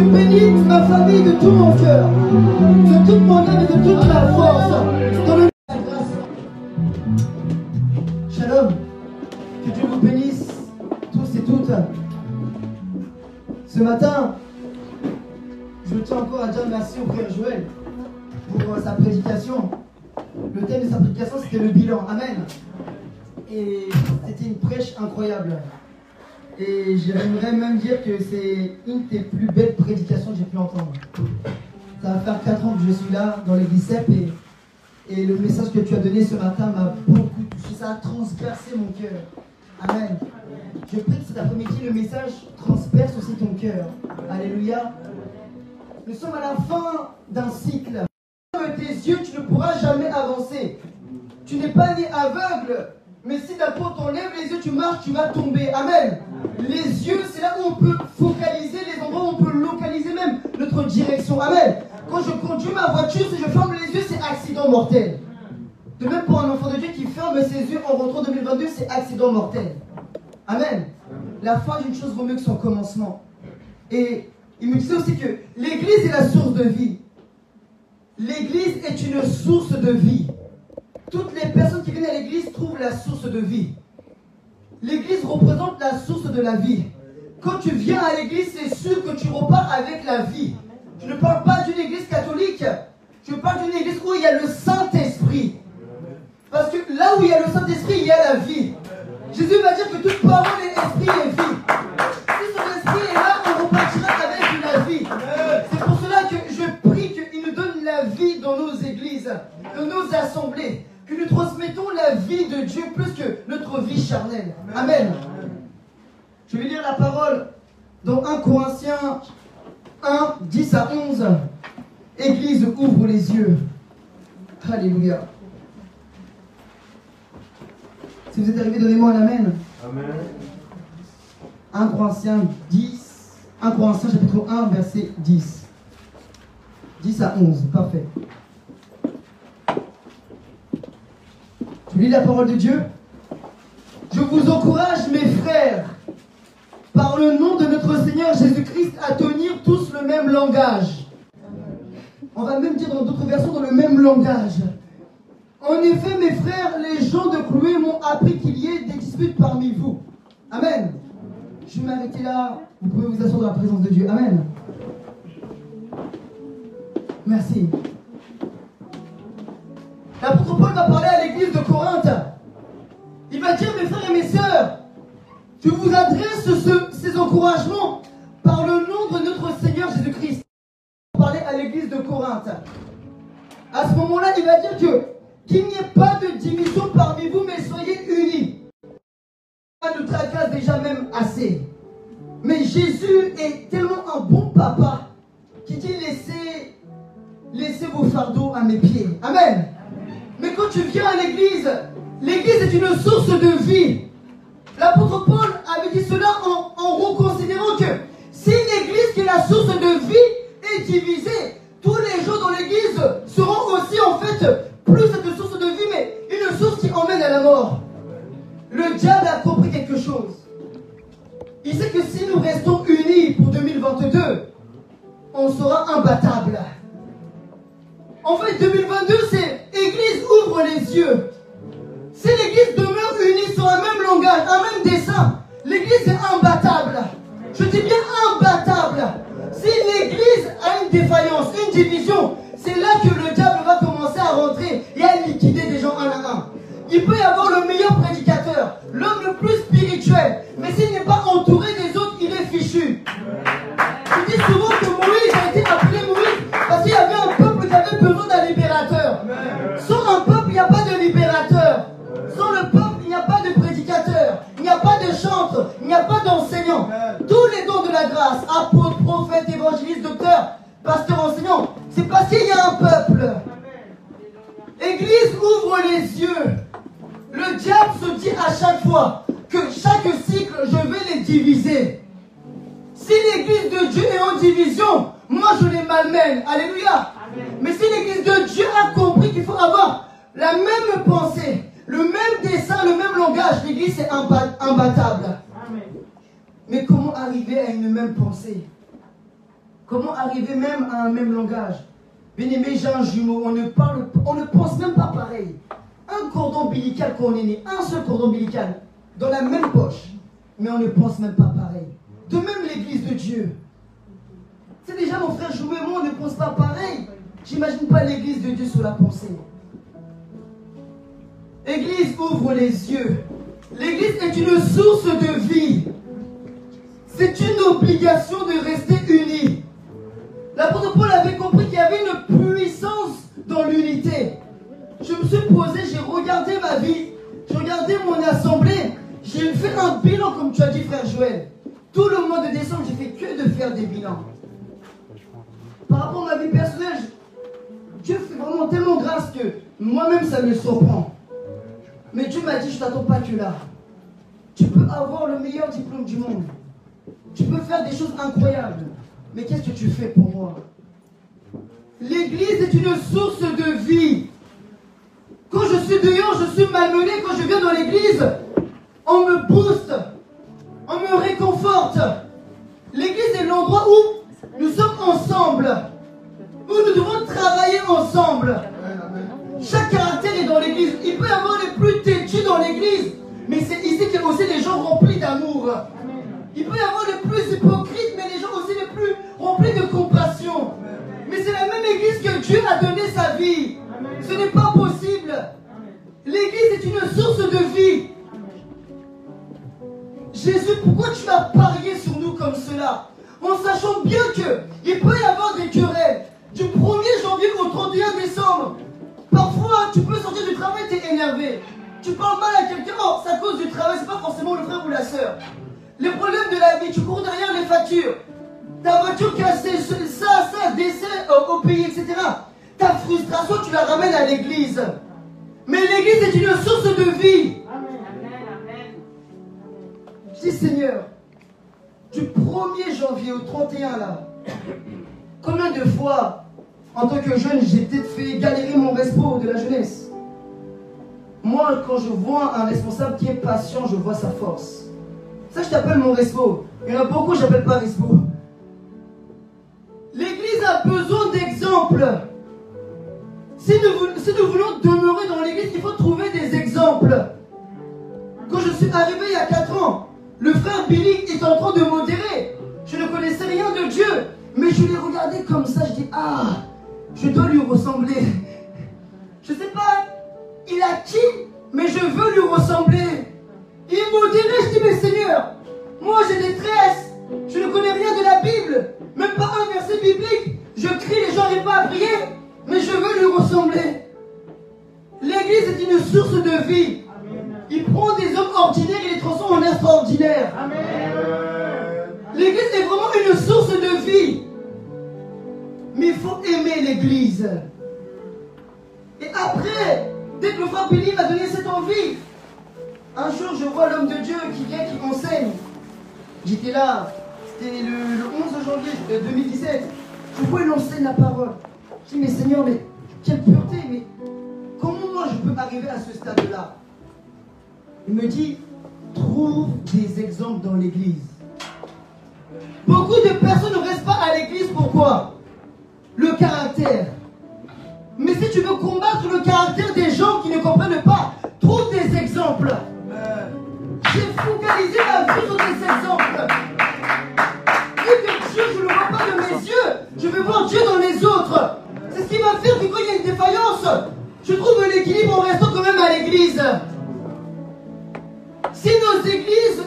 Je bénis ma famille de tout mon cœur, de toute mon âme et de toute ma force. Dans le Shalom. Que Dieu vous bénisse tous et toutes. Ce matin, je tiens encore à dire merci au frère Joël pour euh, sa prédication. Le thème de sa prédication, c'était le bilan. Amen. Et c'était une prêche incroyable. Et j'aimerais même dire que c'est une des plus belles prédications que j'ai pu entendre. Ça va faire 4 ans que je suis là dans l'église CEP et, le message que tu as donné ce matin m'a beaucoup touché. Ça a transpercé mon cœur. Amen. Je prie que cet après-midi, le message transperce aussi ton cœur. Alléluia. Nous sommes à la fin d'un cycle. Avec tes yeux, tu ne pourras jamais avancer. Tu n'es pas né aveugle. Mais si d'abord tu enlèves les yeux, tu marches, tu vas tomber. Amen. Les yeux, c'est là où on peut focaliser, les endroits où on peut localiser même notre direction. Amen. Quand je conduis ma voiture, si je ferme les yeux, c'est accident mortel. De même pour un enfant de Dieu qui ferme ses yeux en rentrant 2022, c'est accident mortel. Amen. La fin d'une chose vaut mieux que son commencement. Et il me disait aussi que l'église est la source de vie. L'église est une source de vie. Toutes les personnes qui viennent à l'église trouvent la source de vie. L'église représente la source de la vie. Quand tu viens à l'église, c'est sûr que tu repars avec la vie. Je ne parle pas d'une église catholique. Je parle d'une église où il y a le Saint-Esprit. Parce que là où il y a le Saint-Esprit, il y a la vie. Jésus va dire que toute parole est esprit et vie. Si son esprit est là, on repartira avec la vie. C'est pour cela que je prie qu'il nous donne la vie dans nos églises, dans nos assemblées. Nous transmettons la vie de Dieu plus que notre vie charnelle. Amen. Je vais lire la parole dans 1 Corinthiens 1, 10 à 11. Église, ouvre les yeux. Alléluia. Si vous êtes arrivé, donnez-moi un Amen. Amen. 1 Corinthiens 10. 1 Corinthiens chapitre 1, verset 10. 10 à 11. Parfait. Tu lis la parole de Dieu Je vous encourage, mes frères, par le nom de notre Seigneur Jésus-Christ, à tenir tous le même langage. On va même dire dans d'autres versions dans le même langage. En effet, mes frères, les gens de Chloé m'ont appris qu'il y ait des disputes parmi vous. Amen. Je vais m'arrêter là. Vous pouvez vous asseoir dans la présence de Dieu. Amen. Merci. L'apôtre Paul va parler à l'église de Corinthe. Il va dire, mes frères et mes sœurs, je vous adresse ce- ces encouragements par le nom de notre Seigneur Jésus-Christ. Parler à l'église de Corinthe. À ce moment-là, il va dire que qu'il n'y ait pas de division parmi vous, mais soyez unis. Ça nous tracasse déjà même assez. Mais Jésus est tellement un bon papa qui dit laissez, laissez vos fardeaux à mes pieds. Amen. Mais quand tu viens à l'église, l'église est une source de vie. L'apôtre Paul avait dit cela en, reconsidérant que si l'église qui est la source de vie est divisée, tous les gens dans l'église l'église de Dieu est en division, moi je les malmène. Alléluia. Mais si l'église de Dieu a compris qu'il faut avoir la même pensée, le même dessin, le même langage, l'église est imba- imbattable. Mais comment arriver à une même pensée? Comment arriver même à un même langage? Bien-aimé, j'ai un jumeau, on ne, parle, on ne pense même pas pareil. Un cordon ombilical quand on est né, un seul cordon ombilical, dans la même poche, mais on ne pense même pas pareil. De même l'église de Dieu. C'est déjà mon frère et moi, on ne pense pas pareil. J'imagine pas l'église de Dieu sous la pensée. Église ouvre les yeux. L'église est une source de vie. C'est une obligation de rester unis. L'apôtre Paul avait compris qu'il y avait une puissance dans l'unité. Je me suis posé, j'ai regardé ma vie, j'ai regardé mon assemblée, j'ai fait un bilan comme tu as dit frère Joël. Tout le mois de décembre, j'ai fait que de faire des bilans. Par rapport à ma vie personnelle, Dieu fait vraiment tellement grâce que moi-même ça me surprend. Mais Dieu m'a dit, je t'attends pas que là. Tu peux avoir le meilleur diplôme du monde. Tu peux faire des choses incroyables. Mais qu'est-ce que tu fais pour moi? L'église est une source de vie. Quand je suis dehors, je suis malmené. Quand je viens dans l'église, on me booste. On me réconforte. L'église est l'endroit où nous sommes ensemble. Où nous devons travailler ensemble. Chaque caractère est dans l'église. Il peut y avoir les plus têtus dans l'église. Mais c'est ici qu'il y a aussi des gens remplis d'amour. Il peut y avoir les plus hypocrites, mais les gens aussi les plus remplis de compassion. Mais c'est la même église que Dieu a donné sa vie. Ce n'est pas possible. L'église est une source de vie. Jésus, pourquoi tu as parié sur nous comme cela? En sachant bien que il peut y avoir des querelles. Du 1er janvier au 31 décembre. Parfois, tu peux sortir du travail, tu es énervé. Tu parles mal à quelqu'un, oh, cause du travail, c'est pas forcément le frère ou la sœur. Les problèmes de la vie, tu cours derrière les factures. ta voiture cassée, ça, ça, décès au, au pays, etc. Ta frustration, tu la ramènes à l'église. Mais l'église est une source de vie. Dis Seigneur, du 1er janvier au 31 là, combien de fois, en tant que jeune, j'ai peut-être fait galérer mon respo de la jeunesse? Moi, quand je vois un responsable qui est patient, je vois sa force. Ça, je t'appelle mon respo. Il y en a beaucoup, je n'appelle pas respo. L'église a besoin d'exemples. Si nous, si nous voulons demeurer dans l'église, il faut trouver des exemples. Quand je suis arrivé il y a 4 ans, le frère Billy est en train de modérer. Je ne connaissais rien de Dieu, mais je l'ai regardé comme ça. Je dis Ah, je dois lui ressembler. Je sais pas, il a qui, mais je veux lui ressembler. Il modérait, je dis Mais Seigneur, moi j'ai des tresses, je ne connais rien de la Bible, même pas un verset biblique. Je crie, les gens n'arrivent pas à prier, mais je veux lui ressembler. L'église est une source de vie. Il prend des hommes ordinaires et les transforme en extraordinaires. L'église est vraiment une source de vie. Mais il faut aimer l'église. Et après, dès que le frère Billy m'a donné cette envie, un jour je vois l'homme de Dieu qui vient, qui enseigne. J'étais là, c'était le, le 11 janvier euh, 2017. Je vois il enseigne la parole. Je dis, mais Seigneur, mais quelle pureté, mais comment moi je peux arriver à ce stade-là? Il me dit, trouve des exemples dans l'église. Beaucoup de personnes ne restent pas à l'église, pourquoi? Le caractère. Mais si tu veux combattre le caractère des gens qui ne comprennent pas, trouve des exemples. J'ai focalisé ma vie sur des exemples. Et que Dieu, je ne le vois pas de mes yeux. Je veux voir Dieu dans les autres. C'est ce qui va faire que quand il y a une défaillance, je trouve l'équilibre en restant quand même à l'église. Si nos églises,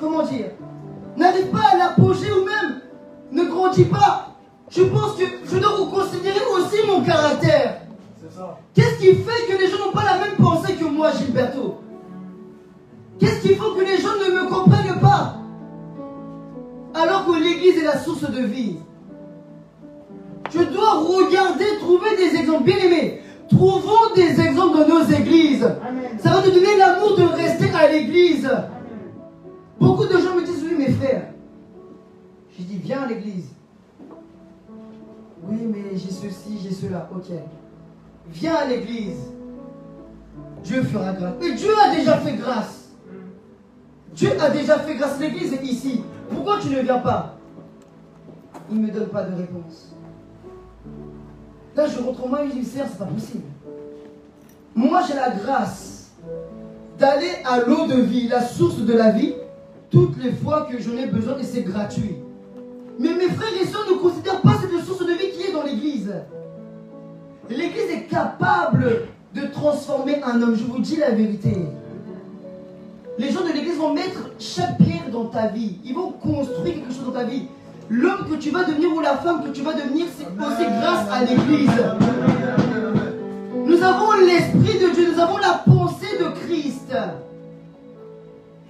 comment dire, n'arrivent pas à l'apogée ou même ne grandit pas, je pense que je dois reconsidérer aussi mon caractère. Qu'est-ce qui fait que les gens n'ont pas la même pensée que moi, Gilberto? Qu'est-ce qui faut que les gens ne me comprennent pas? Alors que l'église est la source de vie. Je dois regarder, trouver des exemples. Bien aimés, trouvons des exemples dans nos églises. Ça va te donner l'amour de rester à l'église. Beaucoup de gens me disent, oui, mes frères. Je dis, viens à l'église. Oui, mais j'ai ceci, j'ai cela. Ok. Viens à l'église. Dieu fera grâce. Mais Dieu a déjà fait grâce. Dieu a déjà fait grâce. L'église est ici. Pourquoi tu ne viens pas? Il ne me donne pas de réponse. Là, je rentre en Seigneur, c'est pas possible. Moi, j'ai la grâce d'aller à l'eau de vie, la source de la vie, toutes les fois que j'en ai besoin et c'est gratuit. Mais mes frères et sœurs ne considèrent pas cette source de vie qui est dans l'église. L'église est capable de transformer un homme, je vous dis la vérité. Les gens de l'église vont mettre chaque pierre dans ta vie. Ils vont construire quelque chose dans ta vie. L'homme que tu vas devenir ou la femme que tu vas devenir, c'est aussi grâce à l'église. Nous avons l'esprit de Dieu, nous avons la pensée de Christ.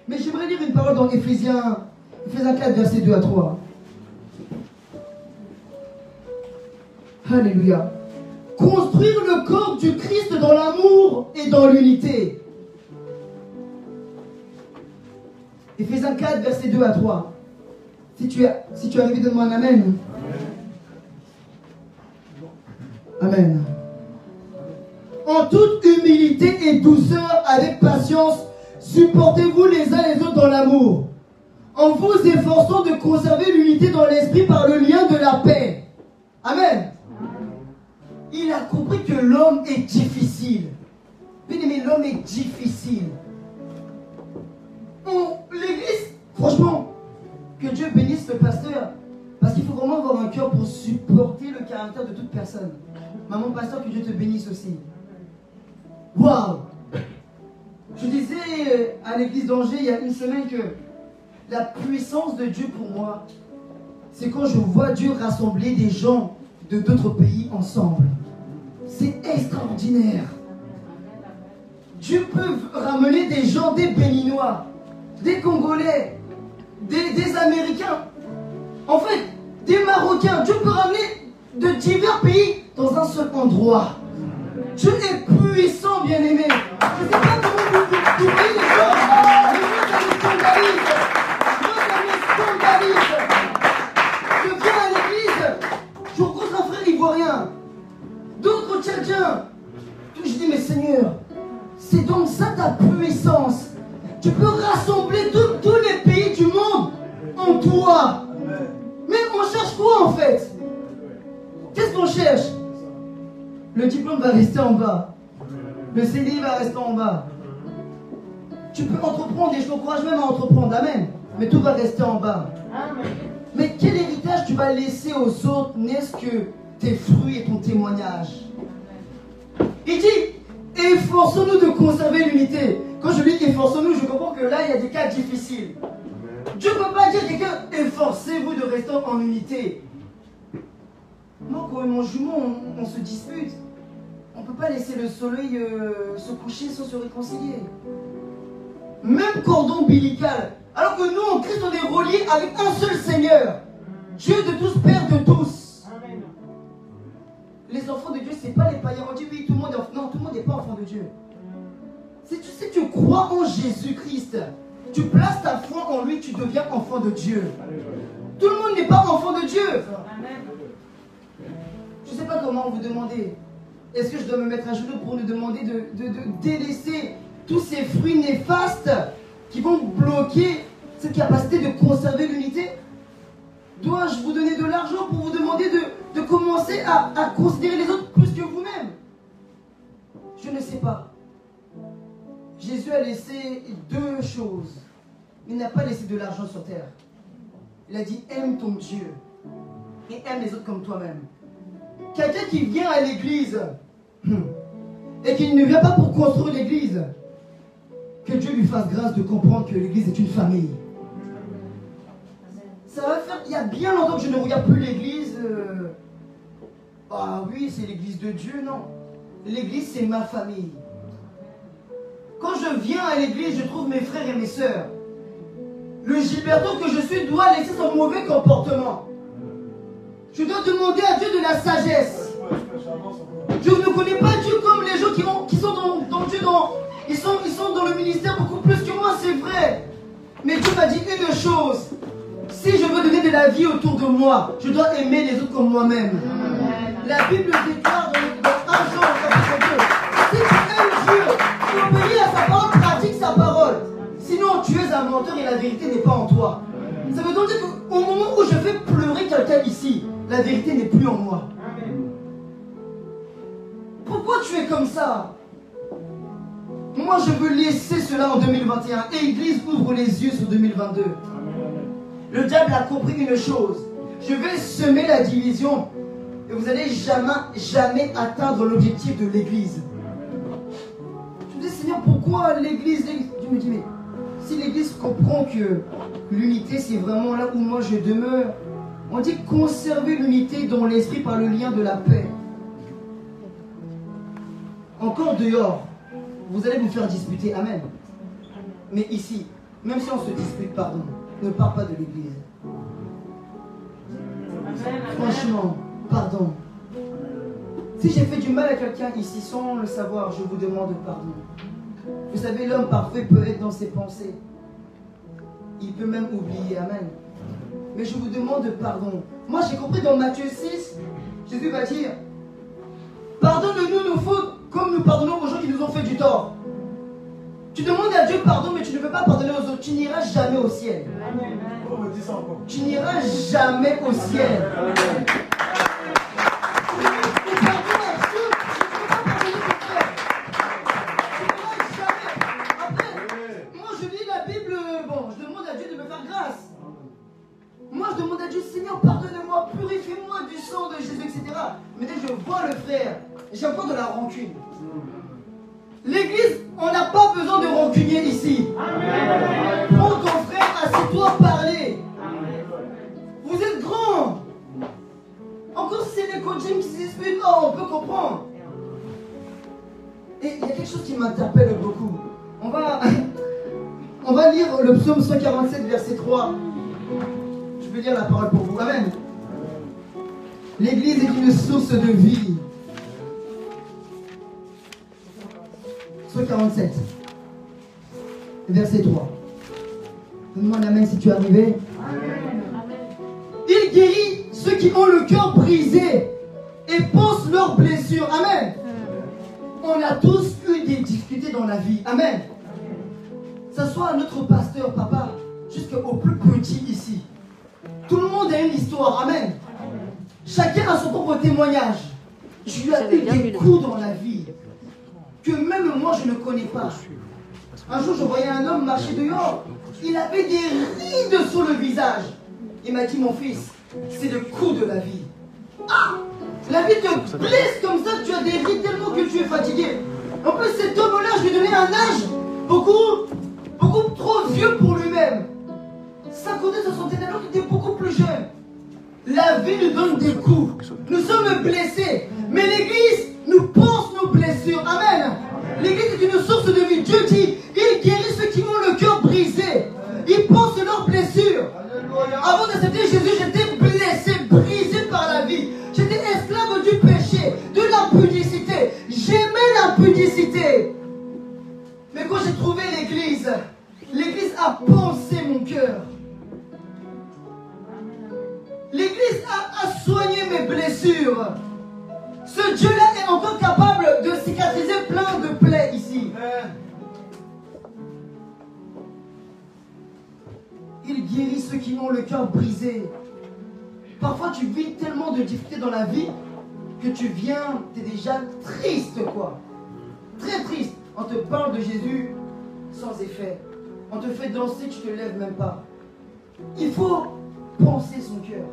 Mais j'aimerais lire une parole dans Éphésiens, Éphésiens 4, verset 2 à 3. Alléluia. Construire le corps du Christ dans l'amour et dans l'unité. Éphésiens 4, verset 2 à 3. Si tu es, si tu donne-moi un Amen. Amen. En toute humilité et douceur, avec patience, supportez-vous les uns les autres dans l'amour, en vous efforçant de conserver l'unité dans l'esprit par le lien de la paix. Amen. Il a compris que l'homme est difficile. Bien aimé, l'homme est difficile. L'église, franchement, Dieu bénisse le pasteur, parce qu'il faut vraiment avoir un cœur pour supporter le caractère de toute personne. Maman pasteur, que Dieu te bénisse aussi. Waouh Je disais euh, à l'église d'Angers il y a une semaine que la puissance de Dieu pour moi, c'est quand je vois Dieu rassembler des gens de d'autres pays ensemble. C'est extraordinaire. Dieu peut ramener des gens, des Béninois, des Congolais, des, Américains. En fait, des Marocains, Dieu peut ramener de divers pays dans un seul endroit. Dieu est puissant, bien-aimé. Je ne sais pas comment vous, les choses, mais moi, ça me. Je viens à l'église, je rencontre un frère ivoirien, d'autres tchadjiens. Je dis, mais Seigneur, c'est donc ça ta puissance. Tu peux rassembler tous- en toi. Mais on cherche quoi en fait? Qu'est-ce qu'on cherche? Le diplôme va rester en bas. Le CDI va rester en bas. Tu peux entreprendre et je t'encourage même à entreprendre, amen. Mais tout va rester en bas. Mais quel héritage tu vas laisser aux autres n'est-ce que tes fruits et ton témoignage? Il dit, efforçons-nous de conserver l'unité. Quand je dis efforçons-nous, je comprends que là, il y a des cas difficiles. Dieu ne peut pas dire à quelqu'un, efforcez-vous de rester en unité. Moi, quand mon jumeau, on, on se dispute. On ne peut pas laisser le soleil euh, se coucher sans se réconcilier. Même cordon ombilical. Alors que nous, en Christ, on est reliés avec un seul Seigneur. Dieu de tous, Père de tous. Les enfants de Dieu, c'est pas les païens. On dit oui, tout le monde est. Non, tout le monde n'est pas enfant de Dieu. Si tu, si tu crois en Jésus-Christ, tu places ta foi en lui, tu deviens enfant de Dieu. Tout le monde n'est pas enfant de Dieu. Je ne sais pas comment vous demandez. Est-ce que je dois me mettre à genoux pour nous demander de, de- de délaisser tous ces fruits néfastes qui vont bloquer cette capacité de conserver l'unité? Dois-je vous donner de l'argent pour vous demander de, de commencer à, à considérer les autres plus que vous-même? Je ne sais pas. Jésus a laissé deux choses. Il n'a pas laissé de l'argent sur terre. Il a dit aime ton Dieu et aime les autres comme toi-même. Quelqu'un qui vient à l'église et qui ne vient pas pour construire l'église, que Dieu lui fasse grâce de comprendre que l'église est une famille. Ça va faire. Il y a bien longtemps que je ne regarde plus l'église. euh, Ah oui, c'est l'église de Dieu, non. L'église, c'est ma famille. Quand je viens à l'église, je trouve mes frères et mes sœurs. Le Gilberto que je suis doit laisser son mauvais comportement. Je dois demander à Dieu de la sagesse. Je ne connais pas Dieu comme les gens qui, sont dans, Dieu. Dans, ils, sont, dans le ministère beaucoup plus que moi, c'est vrai. Mais Dieu m'a dit une chose. Si je veux donner de la vie autour de moi, je dois aimer les autres comme moi-même. La Bible déclare dans, dans 1 Jean chapitre 2. Si tu aimes Dieu, obéis à sa parole, pratique sa parole. Sinon, tu es un menteur et la vérité n'est pas en toi. Ça veut donc dire qu'au moment où je fais pleurer quelqu'un ici, la vérité n'est plus en moi. Pourquoi tu es comme ça? Moi, je veux laisser cela en 2021. Et Église ouvre les yeux sur 2022. Le diable a compris une chose. Je vais semer la division et vous n'allez jamais, jamais atteindre l'objectif de l'Église. Seigneur, pourquoi l'Église Dieu me dit, mais si l'Église comprend que l'unité, c'est vraiment là où moi je demeure, on dit conserver l'unité dans l'esprit par le lien de la paix. Encore dehors, vous allez vous faire disputer. Amen. Mais ici, même si on se dispute, pardon, ne parle pas de l'Église. Franchement, pardon. Si j'ai fait du mal à quelqu'un ici sans le savoir, je vous demande pardon. Vous savez, l'homme parfait peut être dans ses pensées. Il peut même oublier. Amen. Mais je vous demande pardon. Moi, j'ai compris dans Matthieu 6, Jésus va dire Pardonne-nous nos fautes comme nous pardonnons aux gens qui nous ont fait du tort. Tu demandes à Dieu pardon, mais tu ne peux pas pardonner aux autres. Tu n'iras jamais au ciel. Encore. Tu n'iras jamais au ciel. De Jésus, etc. Mais dès que je vois le frère, j'ai encore de la rancune. L'église, on n'a pas besoin de rancunier ici. Prends ton frère, assieds-toi, parler. Vous êtes grands. Encore si c'est les coachings qui se disputent, oh, on peut comprendre. Et il y a quelque chose qui m'interpelle beaucoup. On va, on va lire le psaume 147, verset 3. Je vais lire la parole pour vous. Amen. L'église est une source de vie. 147. Verset 3. Donne-moi amen si tu es arrivé. Il guérit ceux qui ont le cœur brisé et pensent leurs blessures. Amen. On a tous eu des difficultés dans la vie. Amen. Ce soit notre pasteur, papa, jusqu'au plus petit ici. Tout le monde a une histoire. Amen. Chacun a son propre témoignage. Tu as eu des coups dans la vie que même moi je ne connais pas. Un jour, je voyais un homme marcher dehors. Il avait des rides sur le visage. Il m'a dit, mon fils, c'est le coup de la vie. Ah La vie te blesse comme ça, tu as des rides tellement que tu es fatigué. En plus, cet homme-là, je lui ai donné un âge beaucoup, beaucoup trop vieux pour lui-même. 50 ans, 60 ans, alors qu'il était beaucoup plus jeune. La vie nous donne des coups. Nous sommes blessés. Mais l'Église nous pense nos blessures. Amen. L'Église est une source de vie. Dieu dit, il guérit ceux qui ont le cœur brisé. Il pense leurs blessures. Avant d'accepter Jésus, j'étais blessé, brisé par la vie. J'étais esclave du péché, de l'impudicité. J'aimais l'impudicité. Mais quand j'ai trouvé l'Église, l'Église a pensé mon cœur. L'Église a, soigné mes blessures. Ce Dieu-là est encore capable de cicatriser plein de plaies ici. Il guérit ceux qui ont le cœur brisé. Parfois, tu vis tellement de difficultés dans la vie que tu viens, tu es déjà triste, quoi. Très triste. On te parle de Jésus sans effet. On te fait danser, tu te lèves même pas. Il faut penser son cœur.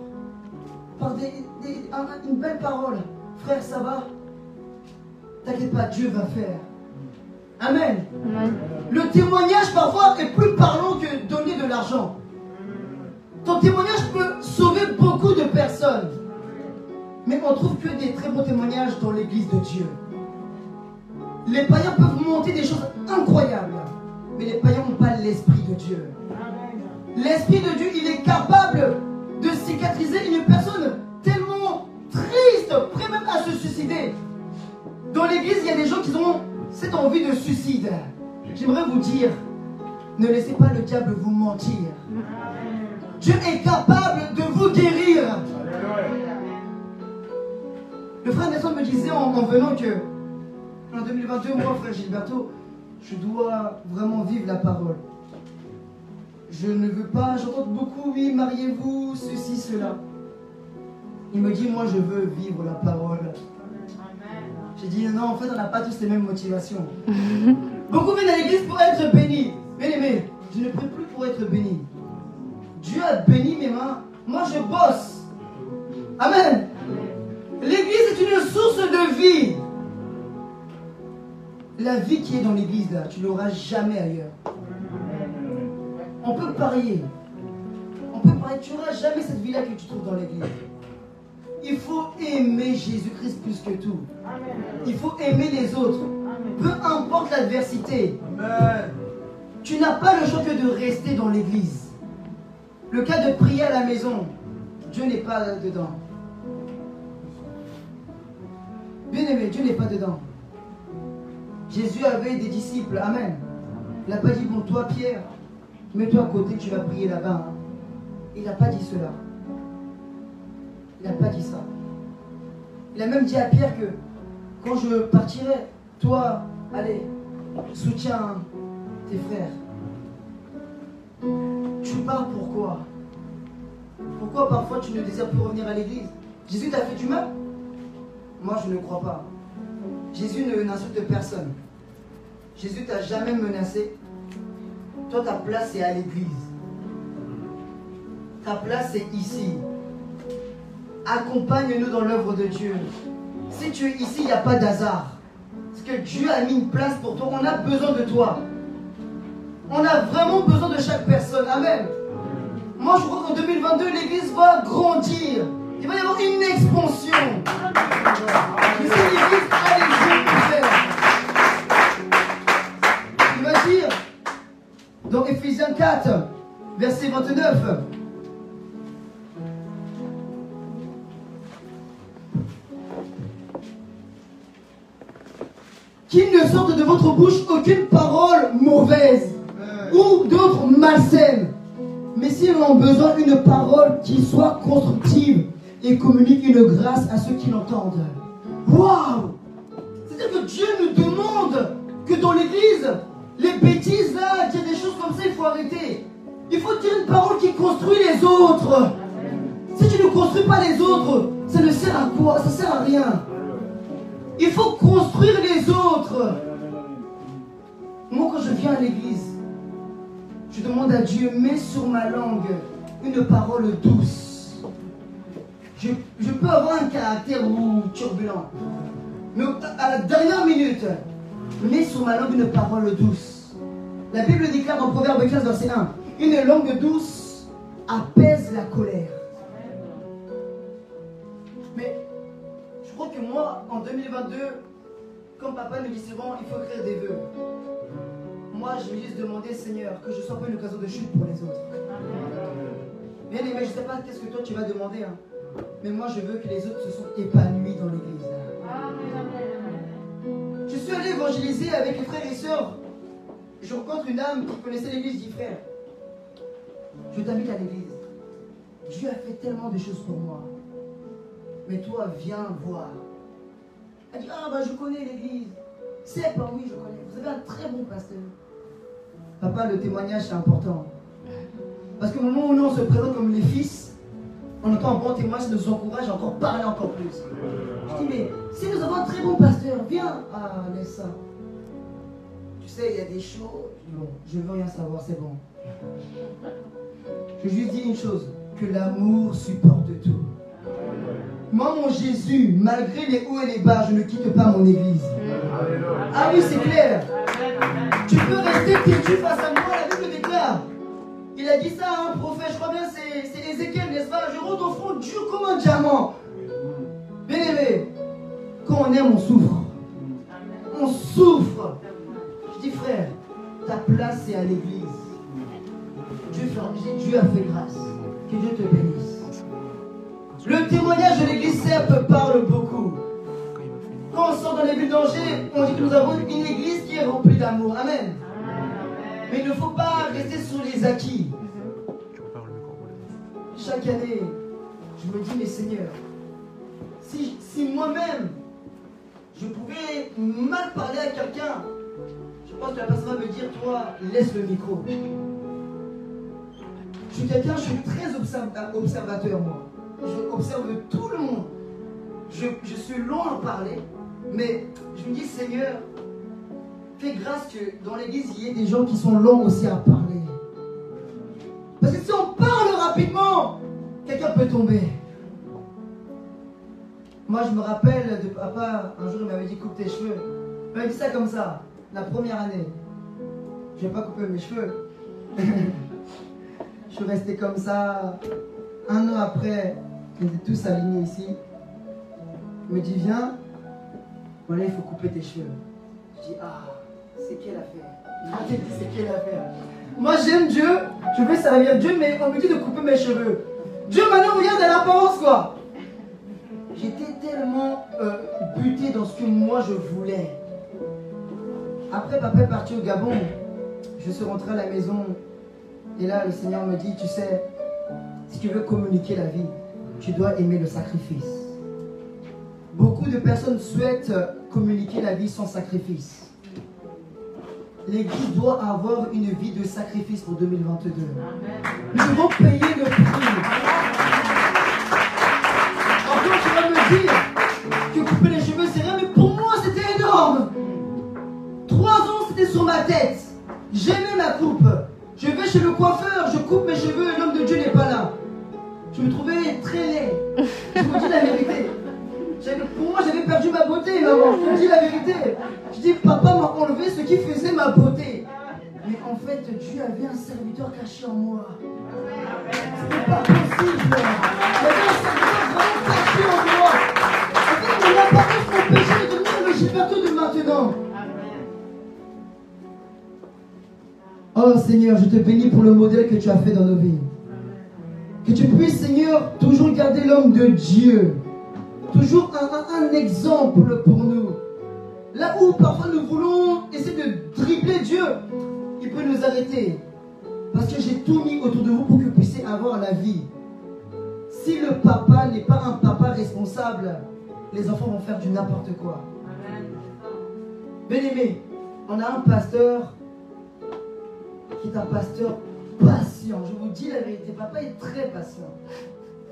Par des, des- un- une belle parole. Frère, ça va? T'inquiète pas, Dieu va faire. Amen. Le témoignage parfois est plus parlant que donner de l'argent. Ton témoignage peut sauver beaucoup de personnes. Mais on trouve que des très bons témoignages dans l'église de Dieu. Les païens peuvent monter des choses incroyables. Mais les païens n'ont pas l'esprit de Dieu. L'esprit de Dieu, il est capable de cicatriser une personne tellement triste, prêt même à se suicider. Dans l'église, il y a des gens qui ont cette envie de suicide. J'aimerais vous dire, ne laissez pas le diable vous mentir. Dieu est capable de vous guérir. Le frère Nelson me disait en, en venant que en 2022, moi, frère Gilberto, je dois vraiment vivre la parole. Je ne veux pas, j'entends beaucoup, oui, mariez-vous, ceci, cela. Il me dit, moi, je veux vivre la parole. J'ai dit, non, en fait, on n'a pas tous les mêmes motivations. Beaucoup viennent à l'église pour être bénis. Bien aimé, je ne prie plus pour être béni. Dieu a béni mes mains. Moi, je bosse. Amen. L'église est une source de vie. La vie qui est dans l'église, là, tu l'auras jamais ailleurs. On peut parier. On peut parier. Tu n'auras jamais cette vie-là que tu trouves dans l'église. Il faut aimer Jésus-Christ plus que tout. Il faut aimer les autres. Peu importe l'adversité. Tu n'as pas le choix que de rester dans l'église. Le cas de prier à la maison, Dieu n'est pas dedans. Bien aimé, Dieu n'est pas dedans. Jésus avait des disciples, Amen. Il n'a pas dit, bon, toi, Pierre, mets-toi à côté, tu vas prier là-bas. hein. Il n'a pas dit cela. Il n'a pas dit ça. Il a même dit à Pierre que quand je partirai, toi, allez, soutiens tes frères. Tu pars pourquoi Pourquoi parfois tu ne désires plus revenir à l'église? Jésus t'a fait du mal? Moi je ne crois pas. Jésus n'insulte personne. Jésus t'a jamais menacé. Toi ta place est à l'église. Ta place est ici. Accompagne-nous dans l'œuvre de Dieu. Si tu es ici, il n'y a pas d'hasard. Parce que Dieu a mis une place pour toi. On a besoin de toi. On a vraiment besoin de chaque personne. Amen. Moi, je crois qu'en 2022, l'Église va grandir. Il va y avoir une expansion. L'Église Dans Ephésiens 4, verset 29. Qu'il ne sorte de votre bouche aucune parole mauvaise ou d'autres malsaines, mais si l'on a besoin une parole qui soit constructive et communique une grâce à ceux qui l'entendent. Waouh C'est-à-dire que Dieu nous demande que dans l'Église, les bêtises là, dire des choses comme ça, il faut arrêter. Il faut dire une parole qui construit les autres. Si tu ne construis pas les autres, ça ne sert à quoi? Ça sert à rien. Il faut construire les autres. Moi, quand je viens à l'église, je demande à Dieu, mets sur ma langue une parole douce. Je, peux avoir un caractère turbulent. Mais à la dernière minute, mets sur ma langue une parole douce. La Bible déclare dans Proverbe 15, verset 1, une langue douce apaise la colère. Mais je crois que moi, en 2022, comme papa me dit souvent, il faut écrire des vœux. Moi, je vais juste demander, Seigneur, que je ne sois pas une occasion de chute pour les autres. Bien aimé, je ne sais pas qu'est-ce que toi tu vas demander, hein. mais moi, je veux que les autres se sont épanouis dans l'église. Je suis allé évangéliser avec les frères et sœurs. Je rencontre une âme qui connaissait l'église, dit frère, je t'invite à l'église. Dieu a fait tellement de choses pour moi. Mais toi, viens voir. Elle dit, ah bah je connais l'église. C'est pas oui, je connais. Vous avez un très bon pasteur. Papa, le témoignage, c'est important. Parce qu'au moment où nous, on se présente comme les fils, on entend un bon témoignage, ça nous encourage à encore parler encore plus. Je dis, mais si nous avons un très bon pasteur, viens. Ah, laisse ça. Tu sais, il y a des choses. Non, je veux rien savoir, c'est bon. Je lui dis une chose, que l'amour supporte tout. Moi, mon Jésus, malgré les hauts et les bas, je ne quitte pas mon église. Ah oui, c'est clair. Tu peux rester têtu face à moi, la Bible déclare. Il a dit ça à un prophète, je crois bien, c'est Ézéchiel, n'est-ce pas? Je rentre au front dur comme un diamant. Bien quand on aime, on souffre. On souffre. Dis, frère, ta place est à l'église. Dieu, Dieu a fait grâce. Que Dieu te bénisse. Le témoignage de l'église serbe parle beaucoup. Quand on sort dans les villes d'Angers, on dit que nous avons une église qui est remplie d'amour. Amen. Mais il ne faut pas rester sur les acquis. Chaque année, je me dis, mais Seigneur, si, si moi-même, je pouvais mal parler à quelqu'un, je pense que la personne va me dire, toi, laisse le micro. Je suis quelqu'un, je suis très observateur, moi. Je observe tout le monde. Je, je suis long à parler, mais je me dis, Seigneur, fais grâce que dans l'église, il y ait des gens qui sont longs aussi à parler. Parce que si on parle rapidement, quelqu'un peut tomber. Moi, je me rappelle de papa, un jour, il m'avait dit coupe tes cheveux. Il m'avait dit ça comme ça, la première année. Je n'ai pas coupé mes cheveux. je suis resté comme ça. Un an après, ils étaient tous alignés ici. Il me dit, viens. Voilà, il faut couper tes cheveux. Je dis, ah, c'est quelle affaire? C'est quelle affaire? Moi, j'aime Dieu, je veux servir Dieu, mais on me dit de couper mes cheveux. Dieu maintenant regarde l'apparence, quoi. J'étais tellement euh, buté dans ce que moi je voulais. Après, papa est parti au Gabon. Je suis rentré à la maison. Et là, le Seigneur me dit, tu sais, si tu veux communiquer la vie, tu dois aimer le sacrifice. Beaucoup de personnes souhaitent communiquer la vie sans sacrifice. L'Église doit avoir une vie de sacrifice pour 2022. Nous devons payer le prix. J'aimais ma coupe. Je vais chez le coiffeur, je coupe mes cheveux et l'homme de Dieu n'est pas là. Je me trouvais très laid. Je vous dis la vérité. Pour moi, j'avais perdu ma beauté, maman. Je vous dis la vérité. Je dis, papa m'a enlevé ce qui faisait ma beauté. Mais en fait, Dieu avait un serviteur caché en moi. C'était pas possible. Il avait un serviteur vraiment caché en moi. En fait, mon apparence m'empêchait de devenir le Gilberto de maintenant. Oh Seigneur, je te bénis pour le modèle que tu as fait dans nos vies. Que tu puisses, Seigneur, toujours garder l'homme de Dieu. Toujours un, un, un exemple pour nous. Là où parfois nous voulons essayer de dribbler Dieu, il peut nous arrêter. Parce que j'ai tout mis autour de vous pour que vous puissiez avoir la vie. Si le papa n'est pas un papa responsable, les enfants vont faire du n'importe quoi. Bien aimé, on a un pasteur qui est un pasteur patient. Je vous dis la vérité, papa est très patient.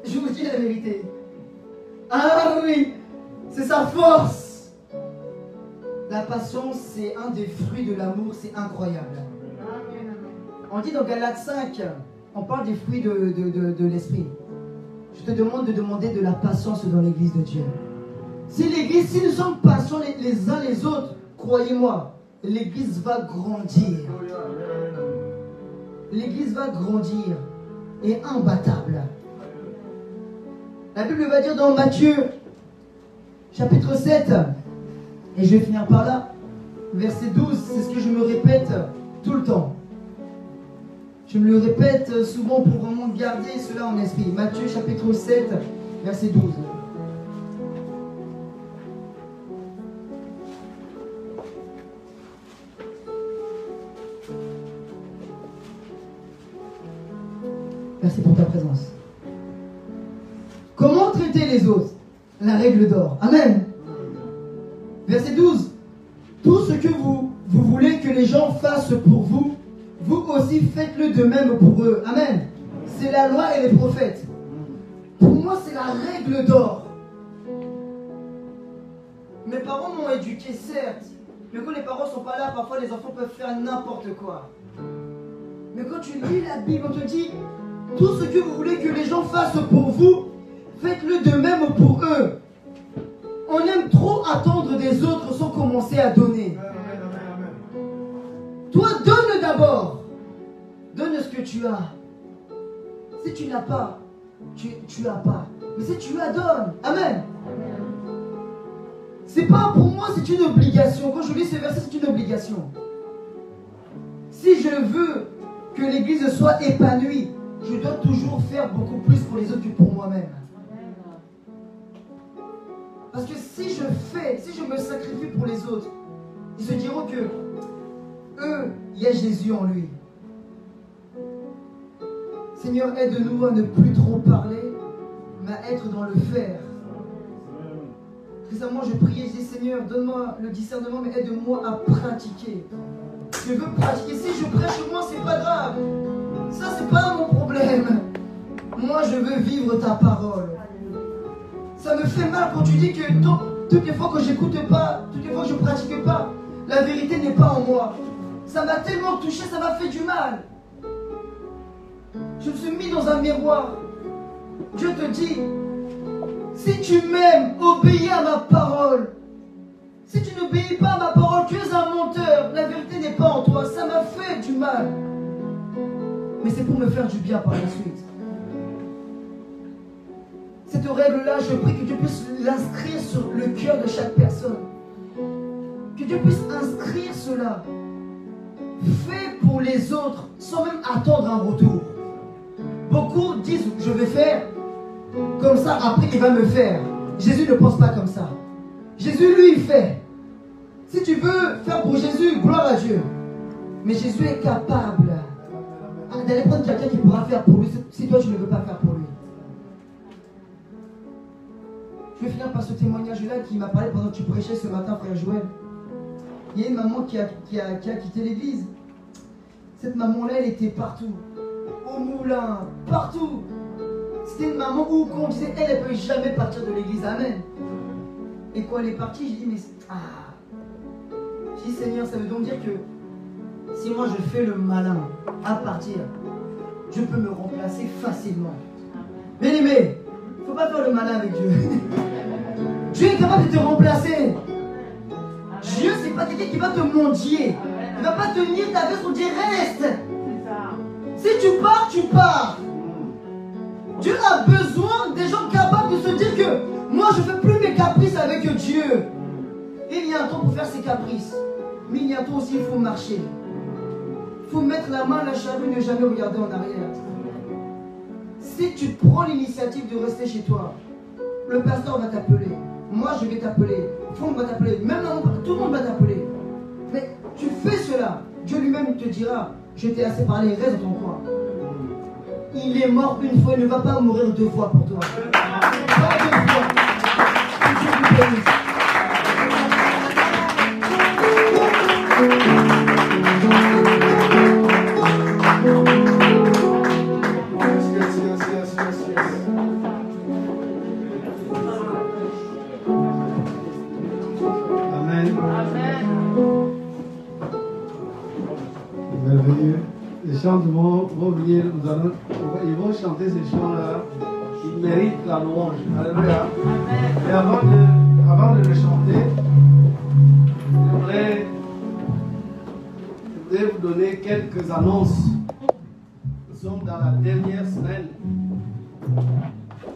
Je vous dis la vérité. Ah oui, c'est sa force. La patience, c'est un des fruits de l'amour, c'est incroyable. On dit dans Galates 5, on parle des fruits de, de- de- l'esprit. Je te demande de demander de la patience dans l'église de Dieu. Si l'église, si nous sommes patients les, les uns les autres, croyez-moi, l'église va grandir. L'église va grandir et imbattable. La Bible va dire dans Matthieu, chapitre 7, et je vais finir par là, verset 12, c'est ce que je me répète tout le temps. Je me le répète souvent pour vraiment garder cela en esprit. Matthieu chapitre 7, verset 12. Merci pour ta présence. Comment traiter les autres? La règle d'or. Amen. Verset 12. Tout ce que vous, vous voulez que les gens fassent pour vous, vous aussi faites-le de même pour eux. Amen. C'est la loi et les prophètes. Pour moi, c'est la règle d'or. Mes parents m'ont éduqué, certes. Mais quand les parents sont pas là, parfois les enfants peuvent faire n'importe quoi. Mais quand tu lis la Bible, on te dit tout ce que vous voulez que les gens fassent pour vous, faites-le de même pour eux. On aime trop attendre des autres sans commencer à donner. Toi, donne d'abord. Donne ce que tu as. Si tu n'as pas, tu, tu as pas. Mais si tu as, donne. Amen. C'est pas pour moi, c'est une obligation. Quand je lis ce verset, c'est une obligation. Si je veux que l'église soit épanouie, je dois toujours faire beaucoup plus pour les autres que pour moi-même. Parce que si je fais, si je me sacrifie pour les autres, ils se diront que eux, il y a Jésus en lui. Seigneur, aide-nous à ne plus trop parler, mais à être dans le faire. Récemment, je priais, je dis Seigneur, donne-moi le discernement, mais aide-moi à pratiquer. Je veux pratiquer. Si je prêche moi, c'est pas grave. Ça, c'est pas mon problème. Moi, je veux vivre ta parole. Ça me fait mal quand tu dis que tout- toutes les fois que j'écoute pas, toutes les fois que je pratique pas, la vérité n'est pas en moi. Ça m'a tellement touché, ça m'a fait du mal. Je me suis mis dans un miroir. Dieu te dit, si tu m'aimes, obéis à ma parole. Si tu n'obéis pas à ma parole, tu es un menteur. La vérité n'est pas en toi. Ça m'a fait du mal. Mais c'est pour me faire du bien par la suite. Cette règle-là, je prie que Dieu puisse l'inscrire sur le cœur de chaque personne. Que Dieu puisse inscrire cela. Fais pour les autres sans même attendre un retour. Beaucoup disent je vais faire, comme ça après il va me faire. Jésus ne pense pas comme ça. Jésus lui il fait. Si tu veux faire pour Jésus, gloire à Dieu. Mais Jésus est capable d'aller prendre quelqu'un qui pourra faire pour lui si toi tu ne veux pas faire pour lui. Je vais finir par ce témoignage-là qui m'a parlé pendant que tu prêchais ce matin, frère Joël. Il y a une maman qui a, qui a- qui a quitté l'église. Cette maman-là, elle était partout. Au moulin, partout. C'était une maman où, on disait, elle, elle ne peut jamais partir de l'église. Amen. Et quand elle est partie, j'ai dit, mais. Ah. J'ai dit, Seigneur, ça veut donc dire que si moi je fais le malin à partir, Dieu peut me remplacer facilement. Bien aimé, il ne faut pas faire le malin avec Dieu. Dieu est capable de te remplacer. Dieu, c'est pas quelqu'un qui va te mendier. Il ne va pas tenir ta veste, on dit reste. Si tu pars, tu pars. Dieu a besoin des gens capables de se dire que moi je fais plus mes caprices avec Dieu. Il y a un temps pour faire ses caprices. Mais il y a un temps aussi, il faut marcher. Il faut mettre la main à la charrue, ne jamais regarder en arrière. Si tu prends l'initiative de rester chez toi, le pasteur va t'appeler. Moi, je vais t'appeler. monde va t'appeler. Même là, tout le monde va t'appeler. Mais tu fais cela. Dieu lui-même te dira, je t'ai assez parlé, reste dans ton coin. Il est mort une fois, il ne va pas mourir deux fois pour toi. Pas deux fois. Que Dieu bénisse. Les chants vont, vont venir, nous allons, ils vont chanter ces chants-là. Ils méritent la louange. Alléluia. Et avant de, avant de les chanter, je voudrais, je voudrais vous donner quelques annonces. Nous sommes dans la dernière semaine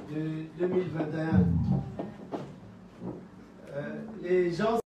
de 2021. Euh, les gens